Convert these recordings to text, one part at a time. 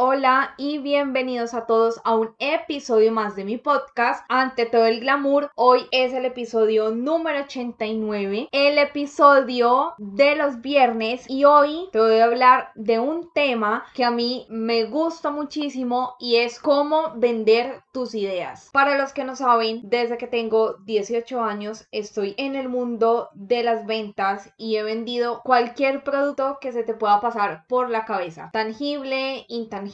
Hola y bienvenidos a todos a un episodio más de mi podcast. Ante todo el glamour, hoy es el episodio número 89, el episodio de los viernes y hoy te voy a hablar de un tema que a mí me gusta muchísimo y es cómo vender tus ideas. Para los que no saben, desde que tengo 18 años estoy en el mundo de las ventas y he vendido cualquier producto que se te pueda pasar por la cabeza, tangible, intangible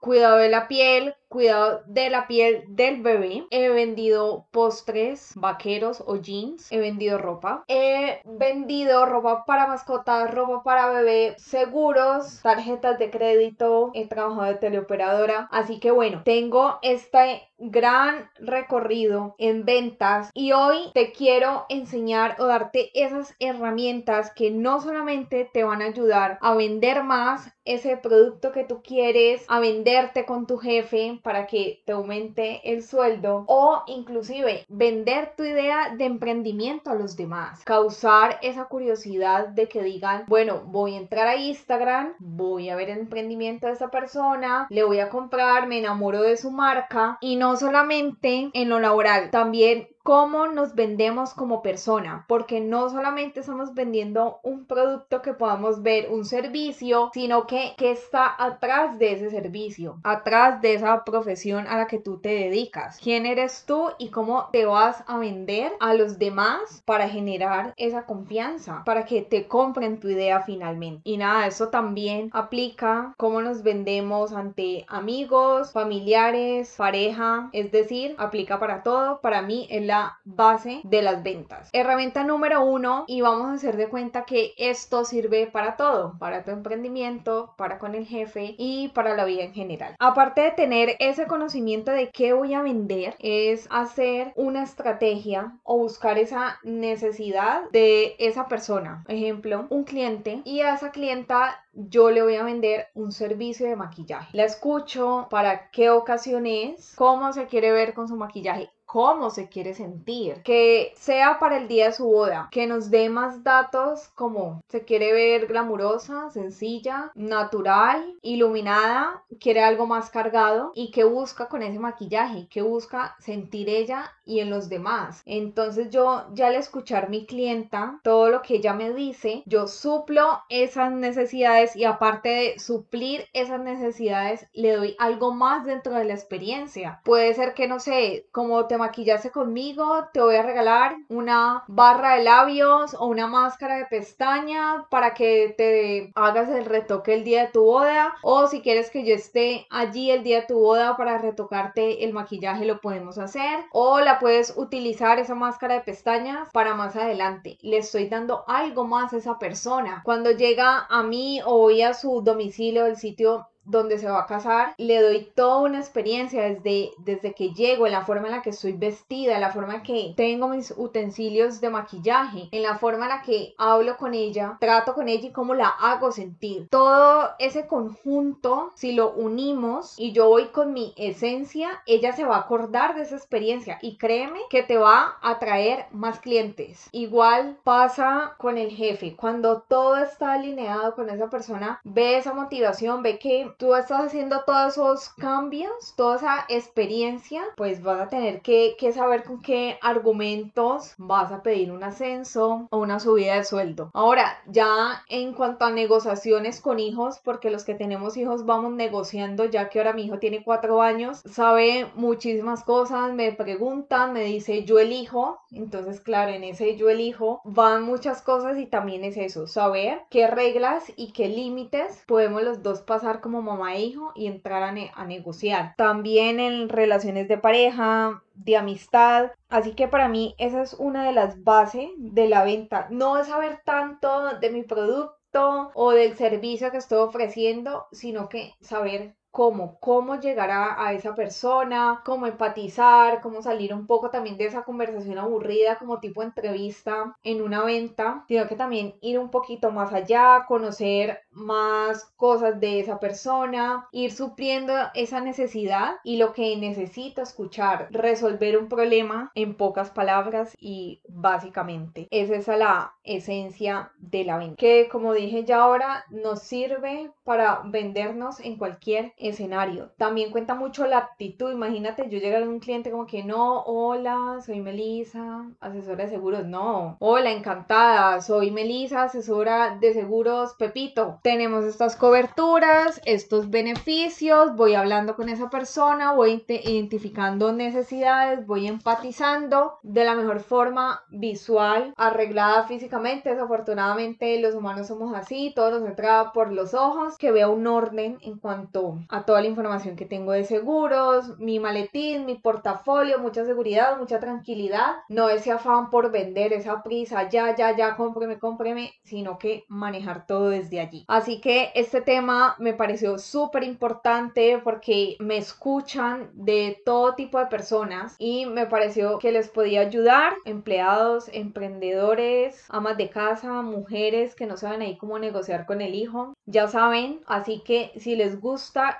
cuidado de la piel, cuidado de la piel del bebé. He vendido postres, vaqueros o jeans. He vendido ropa. He vendido ropa para mascotas, ropa para bebé, seguros, tarjetas de crédito. He trabajado de teleoperadora. Así que bueno, tengo este gran recorrido en ventas y hoy te quiero enseñar o darte esas herramientas que no solamente te van a ayudar a vender más ese producto que tú quieres, a venderte con tu jefe para que te aumente el sueldo o inclusive vender tu idea de emprendimiento a los demás, causar esa curiosidad de que digan, bueno, voy a entrar a Instagram, voy a ver el emprendimiento de esa persona, le voy a comprar, me enamoro de su marca y no solamente en lo laboral, también cómo nos vendemos como persona, porque no solamente estamos vendiendo un producto que podamos ver, un servicio, sino que, que está atrás de ese servicio, atrás de esa profesión a la que tú te dedicas. ¿Quién eres tú y cómo te vas a vender a los demás para generar esa confianza, para que te compren tu idea finalmente? Y nada, eso también aplica cómo nos vendemos ante amigos, familiares, pareja, es decir, aplica para todo. Para mí es base de las ventas. Herramienta número uno y vamos a hacer de cuenta que esto sirve para todo, para tu emprendimiento, para con el jefe y para la vida en general. Aparte de tener ese conocimiento de qué voy a vender, es hacer una estrategia o buscar esa necesidad de esa persona. Ejemplo, un cliente y a esa clienta yo le voy a vender un servicio de maquillaje. La escucho para qué ocasiones, cómo se quiere ver con su maquillaje cómo se quiere sentir, que sea para el día de su boda, que nos dé más datos como se quiere ver glamurosa, sencilla, natural, iluminada, quiere algo más cargado y que busca con ese maquillaje, que busca sentir ella y en los demás. Entonces yo ya al escuchar mi clienta, todo lo que ella me dice, yo suplo esas necesidades y aparte de suplir esas necesidades, le doy algo más dentro de la experiencia. Puede ser que no sé, como te maquillarse conmigo, te voy a regalar una barra de labios o una máscara de pestaña para que te hagas el retoque el día de tu boda. O si quieres que yo esté allí el día de tu boda para retocarte el maquillaje, lo podemos hacer. O la puedes utilizar esa máscara de pestañas para más adelante. Le estoy dando algo más a esa persona. Cuando llega a mí o voy a su domicilio, el sitio donde se va a casar, le doy toda una experiencia desde, desde que llego, en la forma en la que estoy vestida, en la forma en que tengo mis utensilios de maquillaje, en la forma en la que hablo con ella, trato con ella y cómo la hago sentir. Todo ese conjunto, si lo unimos y yo voy con mi esencia, ella se va a acordar de esa experiencia y créeme que te va a traer más clientes. Igual pasa con el jefe, cuando todo está alineado con esa persona, ve esa motivación, ve que tú estás haciendo todos esos cambios, toda esa experiencia, pues vas a tener que, saber con qué argumentos vas a pedir un ascenso o una subida de sueldo. Ahora, ya en cuanto a negociaciones con hijos, porque los que tenemos hijos vamos negociando, ya que ahora mi hijo tiene cuatro años, sabe muchísimas cosas, me preguntan, me dice yo elijo, entonces claro, en ese yo elijo van muchas cosas y también es eso, saber qué reglas y qué límites podemos los dos pasar como e hijo y entrar a, a negociar. También en relaciones de pareja, de amistad. Así que para mí esa es una de las bases de la venta. No es saber tanto de mi producto o del servicio que estoy ofreciendo, sino que saber cómo, cómo llegar a, esa persona, cómo empatizar, cómo salir un poco también de esa conversación aburrida como tipo entrevista en una venta, sino que también ir un poquito más allá, conocer más cosas de esa persona, ir supliendo esa necesidad y lo que necesita escuchar, resolver un problema en pocas palabras y básicamente. Esa es la esencia de la venta que como dije ya ahora nos sirve para vendernos en cualquier escenario. También cuenta mucho la actitud. Imagínate yo llegar a un cliente como que no, hola, soy Melisa, asesora de seguros. No, hola, encantada, soy Melisa, asesora de seguros Pepito. Tenemos estas coberturas, estos beneficios, voy hablando con esa persona, voy identificando necesidades, voy empatizando de la mejor forma visual, arreglada físicamente. Desafortunadamente los humanos somos así, todo nos entra por los ojos que vea un orden en cuanto a toda la información que tengo de seguros, mi maletín, mi portafolio, mucha seguridad, mucha tranquilidad, no ese afán por vender, esa prisa, ya, ya, ya, cómpreme, cómpreme, sino que manejar todo desde allí. Así que este tema me pareció súper importante porque me escuchan de todo tipo de personas y me pareció que les podía ayudar, empleados, emprendedores, amas de casa, mujeres que no saben ahí cómo negociar con el hijo. Ya saben, Así que si les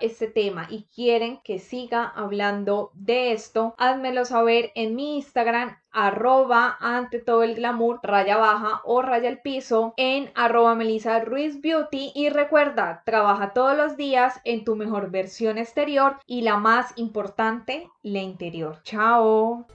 este tema y quieren que siga hablando de esto, házmelo saber en mi Instagram arroba ante todo el glamour raya baja o raya el piso en arroba Melissa Ruiz Beauty y recuerda, trabaja todos los días en tu mejor versión exterior y la más importante, la interior. Chao.